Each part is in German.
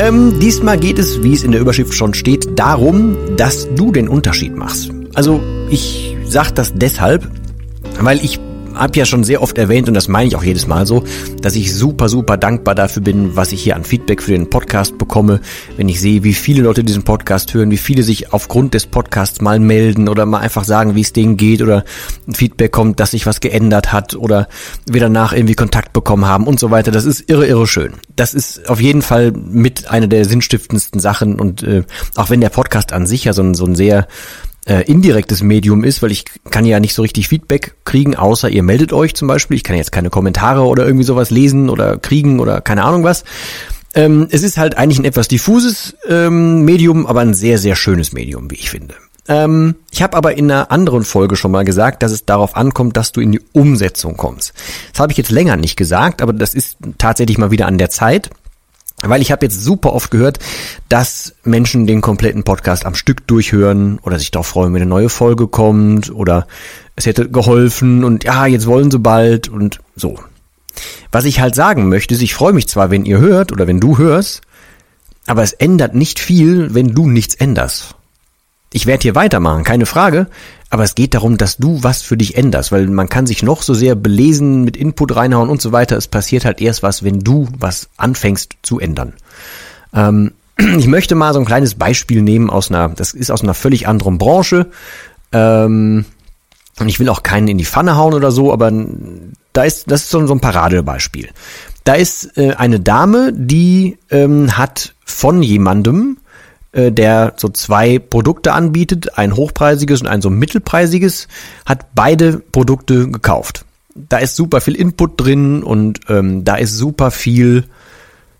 Ähm, diesmal geht es, wie es in der Überschrift schon steht, darum, dass du den Unterschied machst. Also ich sag das deshalb, weil ich habe ja schon sehr oft erwähnt und das meine ich auch jedes Mal so, dass ich super, super dankbar dafür bin, was ich hier an Feedback für den Podcast bekomme, wenn ich sehe, wie viele Leute diesen Podcast hören, wie viele sich aufgrund des Podcasts mal melden oder mal einfach sagen, wie es denen geht oder Feedback kommt, dass sich was geändert hat oder wir danach irgendwie Kontakt bekommen haben und so weiter. Das ist irre, irre schön. Das ist auf jeden Fall mit einer der sinnstiftendsten Sachen und äh, auch wenn der Podcast an sich ja so ein, so ein sehr äh, indirektes Medium ist, weil ich kann ja nicht so richtig Feedback kriegen, außer ihr meldet euch zum Beispiel. Ich kann jetzt keine Kommentare oder irgendwie sowas lesen oder kriegen oder keine Ahnung was. Ähm, es ist halt eigentlich ein etwas diffuses ähm, Medium, aber ein sehr, sehr schönes Medium, wie ich finde. Ähm, ich habe aber in einer anderen Folge schon mal gesagt, dass es darauf ankommt, dass du in die Umsetzung kommst. Das habe ich jetzt länger nicht gesagt, aber das ist tatsächlich mal wieder an der Zeit. Weil ich habe jetzt super oft gehört, dass Menschen den kompletten Podcast am Stück durchhören oder sich darauf freuen, wenn eine neue Folge kommt oder es hätte geholfen und ja, jetzt wollen sie bald und so. Was ich halt sagen möchte, ist, ich freue mich zwar, wenn ihr hört oder wenn du hörst, aber es ändert nicht viel, wenn du nichts änderst. Ich werde hier weitermachen, keine Frage, aber es geht darum, dass du was für dich änderst, weil man kann sich noch so sehr belesen, mit Input reinhauen und so weiter. Es passiert halt erst was, wenn du was anfängst zu ändern. Ähm, ich möchte mal so ein kleines Beispiel nehmen aus einer, das ist aus einer völlig anderen Branche. Ähm, und ich will auch keinen in die Pfanne hauen oder so, aber da ist, das ist so, ein Paradebeispiel. Da ist äh, eine Dame, die ähm, hat von jemandem der so zwei Produkte anbietet, ein hochpreisiges und ein so mittelpreisiges, hat beide Produkte gekauft. Da ist super viel Input drin und ähm, da ist super viel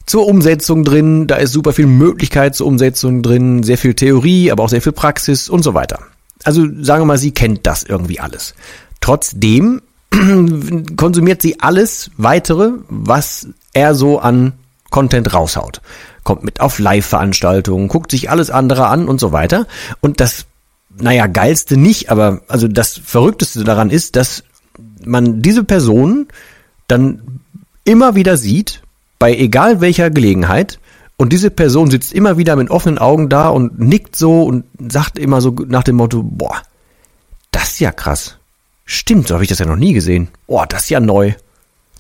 zur Umsetzung drin, da ist super viel Möglichkeit zur Umsetzung drin, sehr viel Theorie, aber auch sehr viel Praxis und so weiter. Also sagen wir mal, sie kennt das irgendwie alles. Trotzdem konsumiert sie alles weitere, was er so an Content raushaut kommt mit auf Live-Veranstaltungen, guckt sich alles andere an und so weiter. Und das, naja, geilste nicht, aber also das Verrückteste daran ist, dass man diese Person dann immer wieder sieht, bei egal welcher Gelegenheit, und diese Person sitzt immer wieder mit offenen Augen da und nickt so und sagt immer so nach dem Motto, boah, das ist ja krass. Stimmt, so habe ich das ja noch nie gesehen. Boah, das ist ja neu.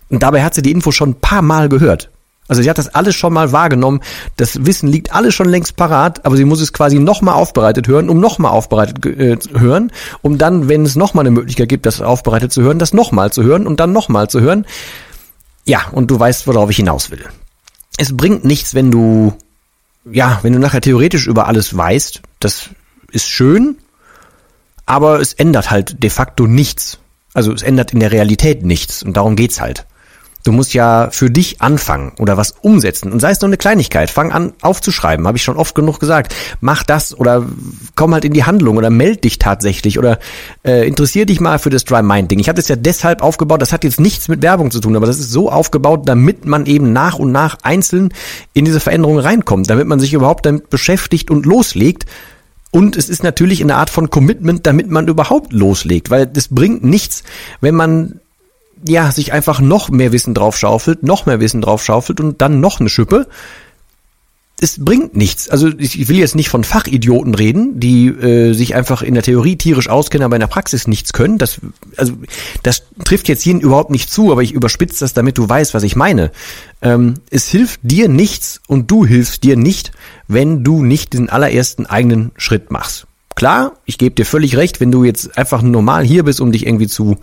Und dabei hat sie die Info schon ein paar Mal gehört. Also sie hat das alles schon mal wahrgenommen. Das Wissen liegt alles schon längst parat, aber sie muss es quasi nochmal aufbereitet hören, um nochmal aufbereitet äh, hören, um dann, wenn es nochmal eine Möglichkeit gibt, das aufbereitet zu hören, das nochmal zu hören und dann nochmal zu hören. Ja, und du weißt, worauf ich hinaus will. Es bringt nichts, wenn du, ja, wenn du nachher theoretisch über alles weißt. Das ist schön, aber es ändert halt de facto nichts. Also es ändert in der Realität nichts und darum geht's halt. Du musst ja für dich anfangen oder was umsetzen. Und sei es nur eine Kleinigkeit. Fang an aufzuschreiben, habe ich schon oft genug gesagt. Mach das oder komm halt in die Handlung oder meld dich tatsächlich oder äh, interessier dich mal für das Dry Mind Ding. Ich habe das ja deshalb aufgebaut, das hat jetzt nichts mit Werbung zu tun, aber das ist so aufgebaut, damit man eben nach und nach einzeln in diese Veränderung reinkommt, damit man sich überhaupt damit beschäftigt und loslegt. Und es ist natürlich eine Art von Commitment, damit man überhaupt loslegt, weil es bringt nichts, wenn man ja, sich einfach noch mehr Wissen drauf schaufelt, noch mehr Wissen drauf schaufelt und dann noch eine Schippe. es bringt nichts. Also ich will jetzt nicht von Fachidioten reden, die äh, sich einfach in der Theorie tierisch auskennen, aber in der Praxis nichts können. Das, also das trifft jetzt jeden überhaupt nicht zu, aber ich überspitze das, damit du weißt, was ich meine. Ähm, es hilft dir nichts und du hilfst dir nicht, wenn du nicht den allerersten eigenen Schritt machst. Klar, ich gebe dir völlig recht, wenn du jetzt einfach normal hier bist, um dich irgendwie zu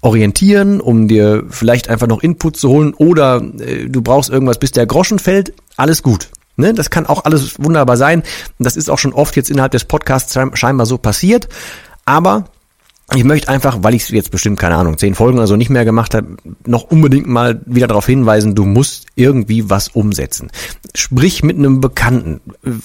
orientieren, um dir vielleicht einfach noch Input zu holen oder äh, du brauchst irgendwas, bis der Groschen fällt, alles gut. Ne? Das kann auch alles wunderbar sein. Das ist auch schon oft jetzt innerhalb des Podcasts scheinbar so passiert. Aber ich möchte einfach, weil ich es jetzt bestimmt, keine Ahnung, zehn Folgen oder so nicht mehr gemacht habe, noch unbedingt mal wieder darauf hinweisen, du musst irgendwie was umsetzen. Sprich mit einem Bekannten.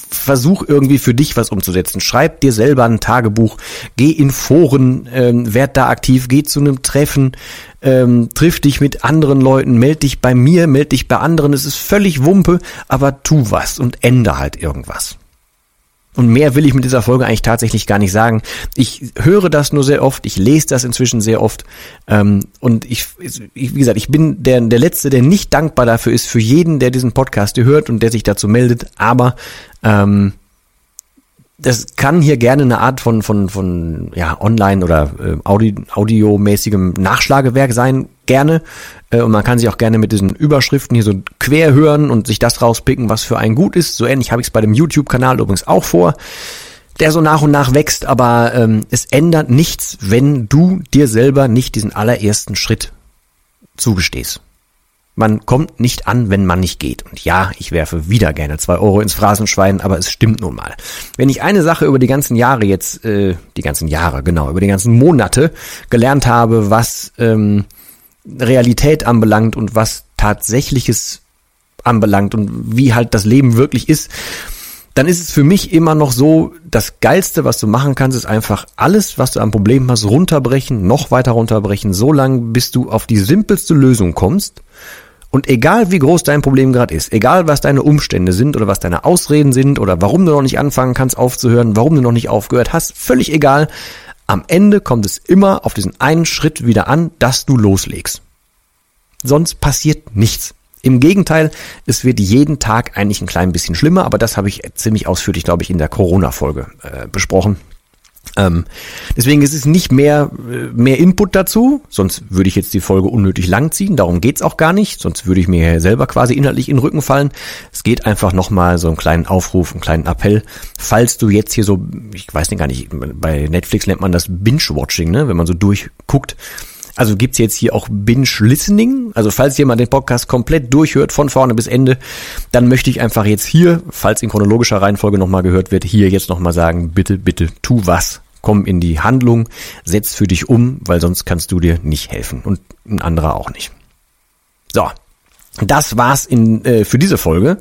Versuch irgendwie für dich was umzusetzen. Schreib dir selber ein Tagebuch. Geh in Foren, ähm, werd da aktiv, geh zu einem Treffen, ähm, triff dich mit anderen Leuten, meld dich bei mir, meld dich bei anderen. Es ist völlig Wumpe, aber tu was und ändere halt irgendwas. Und mehr will ich mit dieser Folge eigentlich tatsächlich gar nicht sagen. Ich höre das nur sehr oft, ich lese das inzwischen sehr oft. Ähm, und ich, wie gesagt, ich bin der, der Letzte, der nicht dankbar dafür ist, für jeden, der diesen Podcast hört und der sich dazu meldet. Aber ähm, das kann hier gerne eine Art von von von ja online oder äh, Audi, audiomäßigem Nachschlagewerk sein, gerne äh, und man kann sich auch gerne mit diesen Überschriften hier so quer hören und sich das rauspicken, was für einen gut ist. So ähnlich habe ich es bei dem YouTube Kanal übrigens auch vor, der so nach und nach wächst, aber ähm, es ändert nichts, wenn du dir selber nicht diesen allerersten Schritt zugestehst. Man kommt nicht an, wenn man nicht geht. Und ja, ich werfe wieder gerne zwei Euro ins Phrasenschwein, aber es stimmt nun mal. Wenn ich eine Sache über die ganzen Jahre jetzt, äh, die ganzen Jahre, genau, über die ganzen Monate gelernt habe, was ähm, Realität anbelangt und was tatsächliches anbelangt und wie halt das Leben wirklich ist, dann ist es für mich immer noch so, das Geilste, was du machen kannst, ist einfach alles, was du am Problem hast, runterbrechen, noch weiter runterbrechen, so lange, bis du auf die simpelste Lösung kommst und egal wie groß dein Problem gerade ist, egal was deine Umstände sind oder was deine Ausreden sind oder warum du noch nicht anfangen kannst aufzuhören, warum du noch nicht aufgehört hast, völlig egal. Am Ende kommt es immer auf diesen einen Schritt wieder an, dass du loslegst. Sonst passiert nichts. Im Gegenteil, es wird jeden Tag eigentlich ein klein bisschen schlimmer, aber das habe ich ziemlich ausführlich, glaube ich, in der Corona-Folge äh, besprochen. Ähm, deswegen ist es nicht mehr, äh, mehr Input dazu, sonst würde ich jetzt die Folge unnötig lang ziehen, darum geht's auch gar nicht, sonst würde ich mir selber quasi inhaltlich in den Rücken fallen. Es geht einfach nochmal so einen kleinen Aufruf, einen kleinen Appell, falls du jetzt hier so, ich weiß nicht gar nicht, bei Netflix nennt man das Binge-Watching, ne? wenn man so durchguckt, also gibt's jetzt hier auch Binge-Listening. Also falls jemand den Podcast komplett durchhört, von vorne bis Ende, dann möchte ich einfach jetzt hier, falls in chronologischer Reihenfolge nochmal gehört wird, hier jetzt nochmal sagen, bitte, bitte, tu was. Komm in die Handlung, setz für dich um, weil sonst kannst du dir nicht helfen und ein anderer auch nicht. So, das war's in, äh, für diese Folge.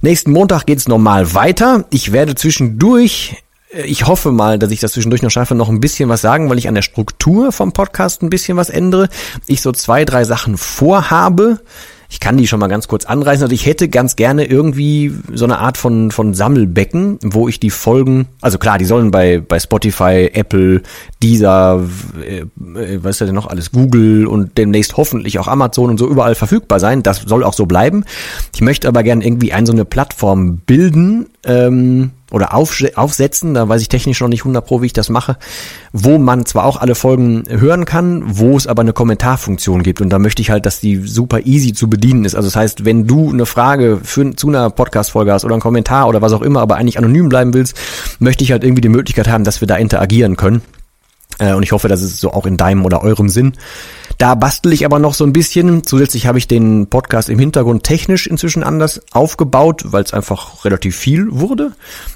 Nächsten Montag geht's normal weiter. Ich werde zwischendurch ich hoffe mal, dass ich das zwischendurch noch schaffe, noch ein bisschen was sagen, weil ich an der Struktur vom Podcast ein bisschen was ändere. Ich so zwei, drei Sachen vorhabe. Ich kann die schon mal ganz kurz anreißen. Also ich hätte ganz gerne irgendwie so eine Art von, von Sammelbecken, wo ich die Folgen, also klar, die sollen bei, bei Spotify, Apple, Deezer, äh, äh was ist denn noch alles, Google und demnächst hoffentlich auch Amazon und so überall verfügbar sein. Das soll auch so bleiben. Ich möchte aber gerne irgendwie ein so eine Plattform bilden, ähm, oder auf, aufsetzen, da weiß ich technisch noch nicht 100 pro, wie ich das mache, wo man zwar auch alle Folgen hören kann, wo es aber eine Kommentarfunktion gibt und da möchte ich halt, dass die super easy zu bedienen ist. Also das heißt, wenn du eine Frage für, zu einer Podcast-Folge hast oder einen Kommentar oder was auch immer, aber eigentlich anonym bleiben willst, möchte ich halt irgendwie die Möglichkeit haben, dass wir da interagieren können. Äh, und ich hoffe, das ist so auch in deinem oder eurem Sinn. Da bastel ich aber noch so ein bisschen. Zusätzlich habe ich den Podcast im Hintergrund technisch inzwischen anders aufgebaut, weil es einfach relativ viel wurde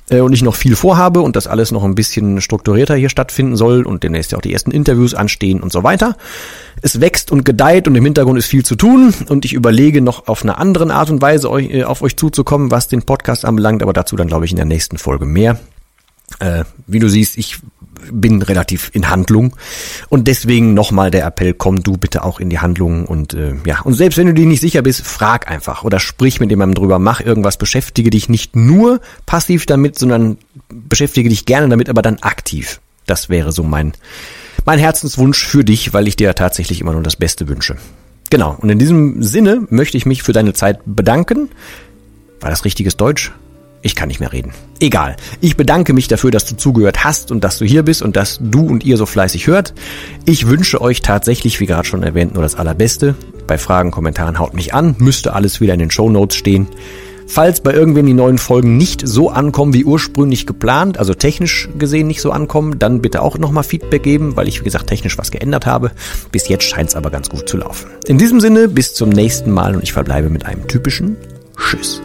äh, und ich noch viel vorhabe und das alles noch ein bisschen strukturierter hier stattfinden soll und demnächst ja auch die ersten Interviews anstehen und so weiter. Es wächst und gedeiht und im Hintergrund ist viel zu tun und ich überlege noch auf eine andere Art und Weise äh, auf euch zuzukommen, was den Podcast anbelangt, aber dazu dann glaube ich in der nächsten Folge mehr. Wie du siehst, ich bin relativ in Handlung und deswegen nochmal der Appell, komm du bitte auch in die Handlung und äh, ja, und selbst wenn du dir nicht sicher bist, frag einfach oder sprich mit jemandem drüber, mach irgendwas, beschäftige dich nicht nur passiv damit, sondern beschäftige dich gerne damit, aber dann aktiv. Das wäre so mein, mein Herzenswunsch für dich, weil ich dir tatsächlich immer nur das Beste wünsche. Genau, und in diesem Sinne möchte ich mich für deine Zeit bedanken. War das richtiges Deutsch? Ich kann nicht mehr reden. Egal. Ich bedanke mich dafür, dass du zugehört hast und dass du hier bist und dass du und ihr so fleißig hört. Ich wünsche euch tatsächlich, wie gerade schon erwähnt, nur das Allerbeste. Bei Fragen, Kommentaren haut mich an. Müsste alles wieder in den Show Notes stehen. Falls bei irgendwem die neuen Folgen nicht so ankommen wie ursprünglich geplant, also technisch gesehen nicht so ankommen, dann bitte auch nochmal Feedback geben, weil ich wie gesagt technisch was geändert habe. Bis jetzt scheint es aber ganz gut zu laufen. In diesem Sinne, bis zum nächsten Mal und ich verbleibe mit einem typischen Tschüss.